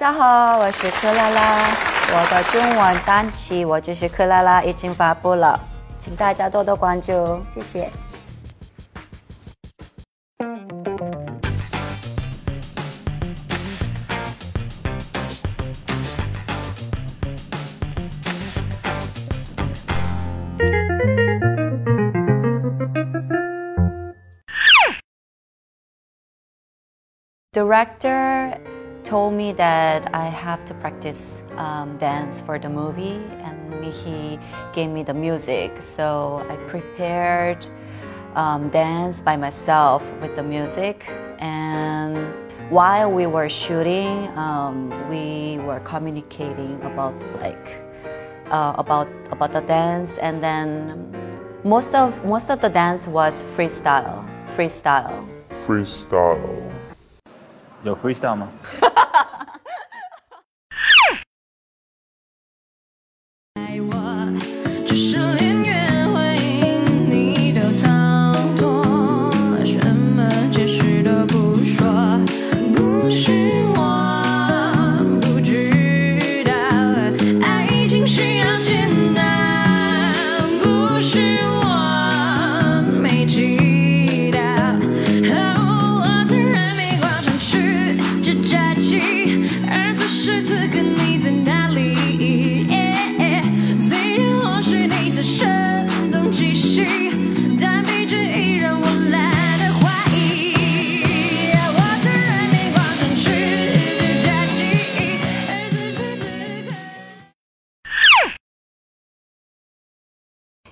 大家好，我是克拉拉，我的中文单曲《我就是克拉拉》已经发布了，请大家多多关注，谢谢。Director told me that I have to practice um, dance for the movie, and he gave me the music. So I prepared um, dance by myself with the music, and while we were shooting, um, we were communicating about like uh, about about the dance, and then most of most of the dance was freestyle, freestyle. freestyle. 有 freestyle 吗？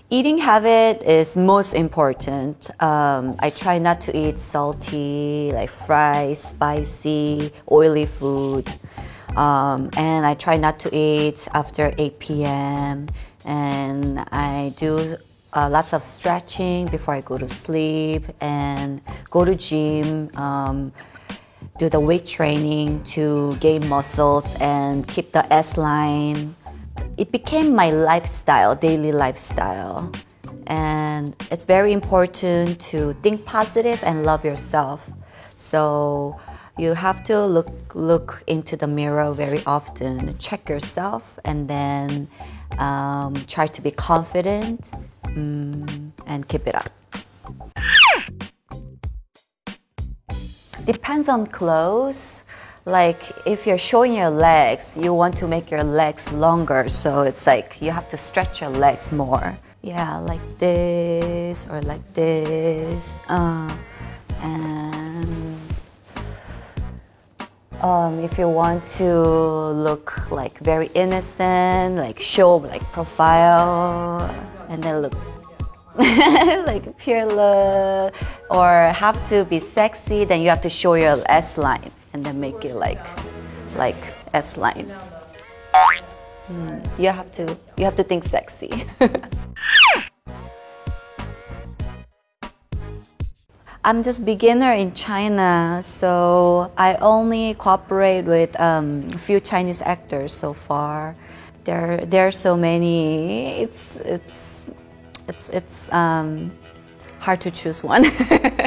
Eating habit is most important. Um, I try not to eat salty, like fried, spicy, oily food. Um, and I try not to eat after 8 p.m. And I do uh, lots of stretching before I go to sleep and go to gym. Um, do the weight training to gain muscles and keep the S line. It became my lifestyle, daily lifestyle. And it's very important to think positive and love yourself. So you have to look look into the mirror very often, check yourself, and then um, try to be confident mm, and keep it up. depends on clothes. Like if you're showing your legs, you want to make your legs longer, so it's like you have to stretch your legs more. Yeah, like this or like this. Uh, and um, if you want to look like very innocent, like show like profile, and then look like pure look or have to be sexy then you have to show your S line and then make it like like S line Hmm, you have to you have to think sexy I'm just beginner in China, so I only cooperate with um, a few Chinese actors so far. There, there are so many. It's, it's, it's, it's um, hard to choose one.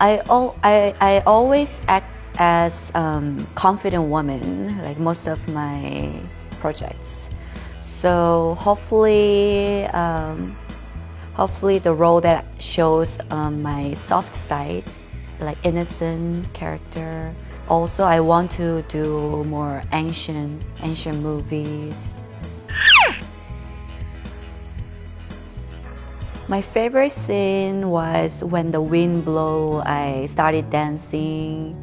I, I, I always act as um, confident woman, like most of my projects. So hopefully, um, hopefully the role that shows um, my soft side, like innocent character. Also, I want to do more ancient, ancient movies. My favorite scene was when the wind blew. I started dancing,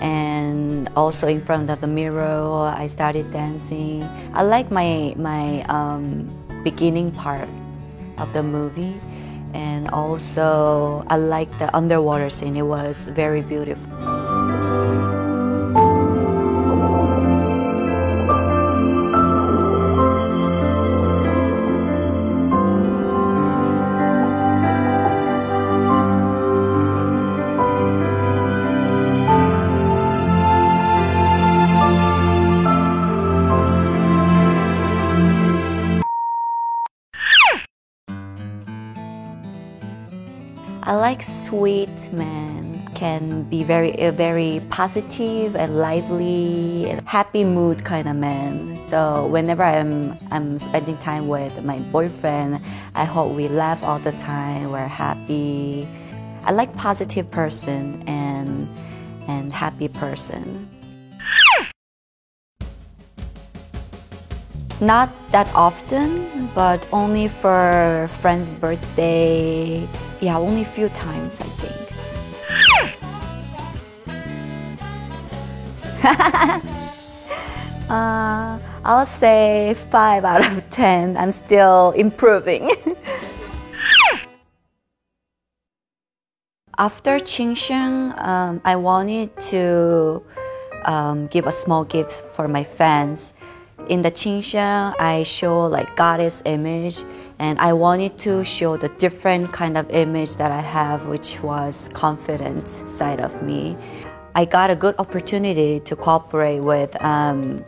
and also in front of the mirror, I started dancing. I like my my um, beginning part of the movie, and also I like the underwater scene. It was very beautiful. Sweet man can be very, a very positive and lively, happy mood kind of man. So whenever I'm, I'm spending time with my boyfriend, I hope we laugh all the time, we're happy. I like positive person and, and happy person. Not that often, but only for friend's birthday. Yeah, only a few times, I think. uh, I'll say 5 out of 10. I'm still improving. After Qingsheng, um, I wanted to um, give a small gift for my fans. In the Qingsheng, I show like goddess image, and I wanted to show the different kind of image that I have, which was confident side of me. I got a good opportunity to cooperate with um,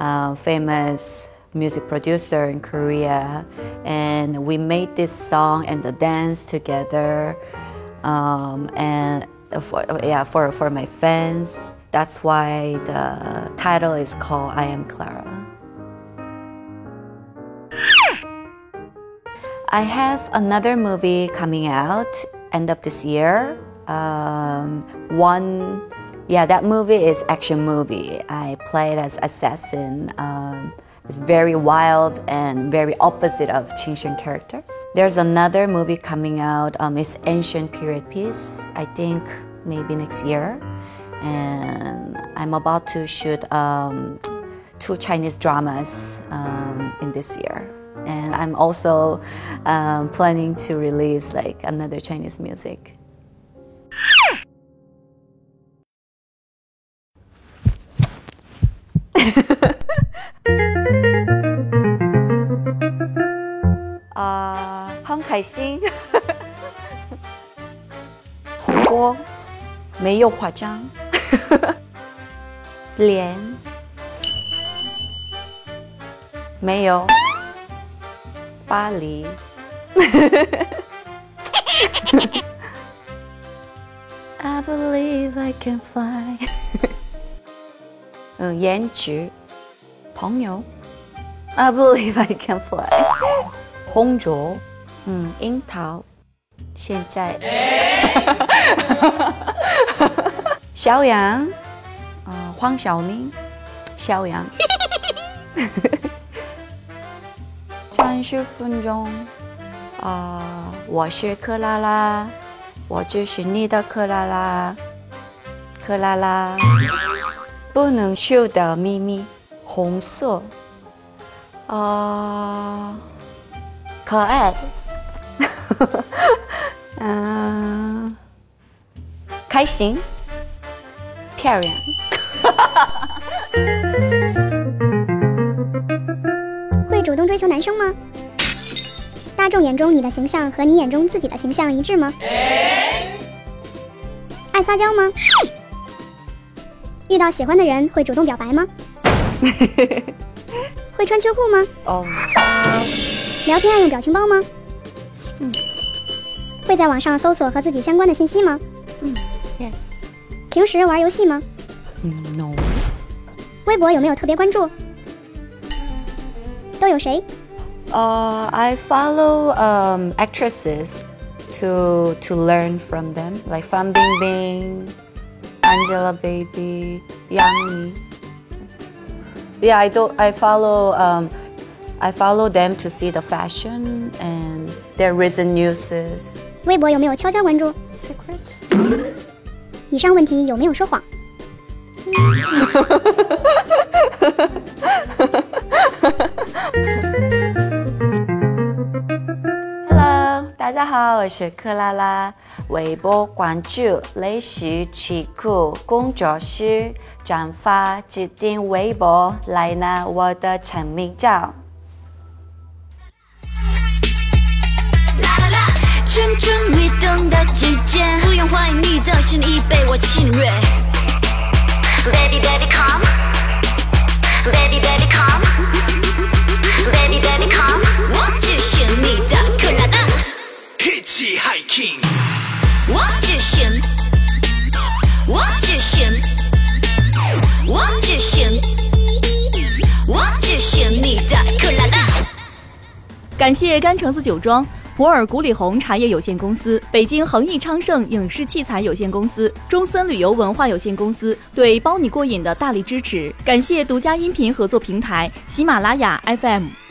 a famous music producer in Korea, and we made this song and the dance together. Um, and for, yeah, for, for my fans, that's why the title is called I Am Clara. I have another movie coming out end of this year. Um, one, yeah, that movie is action movie. I played as assassin. Um, it's very wild and very opposite of Qingsheng character. There's another movie coming out. Um, it's ancient period piece. I think maybe next year, and I'm about to shoot um, two Chinese dramas um, in this year. And I'm also um, planning to release like another Chinese music. uh, 很开心，红锅没有化妆，脸没有 巴黎。I believe I can fly。嗯，颜值，朋友。I believe I can fly。红酒，嗯，樱桃。现在，小杨，啊、黄晓明，小杨。三十分钟，啊、我是克拉拉，我就是你的克拉拉，克拉拉，不能说的秘密，红色，啊、可爱，嗯、开心，漂亮。追求男生吗？大众眼中你的形象和你眼中自己的形象一致吗？爱撒娇吗？遇到喜欢的人会主动表白吗？会穿秋裤吗？哦，聊天爱用表情包吗？嗯。会在网上搜索和自己相关的信息吗？嗯 yes，平时玩游戏吗？嗯，no。微博有没有特别关注？都有谁？ Uh, I follow um, actresses to to learn from them, like Fan Bingbing, Angelababy, Yang Mi. Yeah, I do. I follow. Um, I follow them to see the fashion and their recent news. 微博有没有悄悄关注？ Secrets? 以上问题有没有说谎？ Hello，大家好，我是克拉拉。微博关注类似曲库工作室，转发指定微博来拿我的签名照。蠢蠢欲动的指尖，不用怀疑你的心已被我侵感谢甘橙子酒庄、普洱古里红茶叶有限公司、北京恒益昌盛影视器材有限公司、中森旅游文化有限公司对包你过瘾的大力支持。感谢独家音频合作平台喜马拉雅 FM。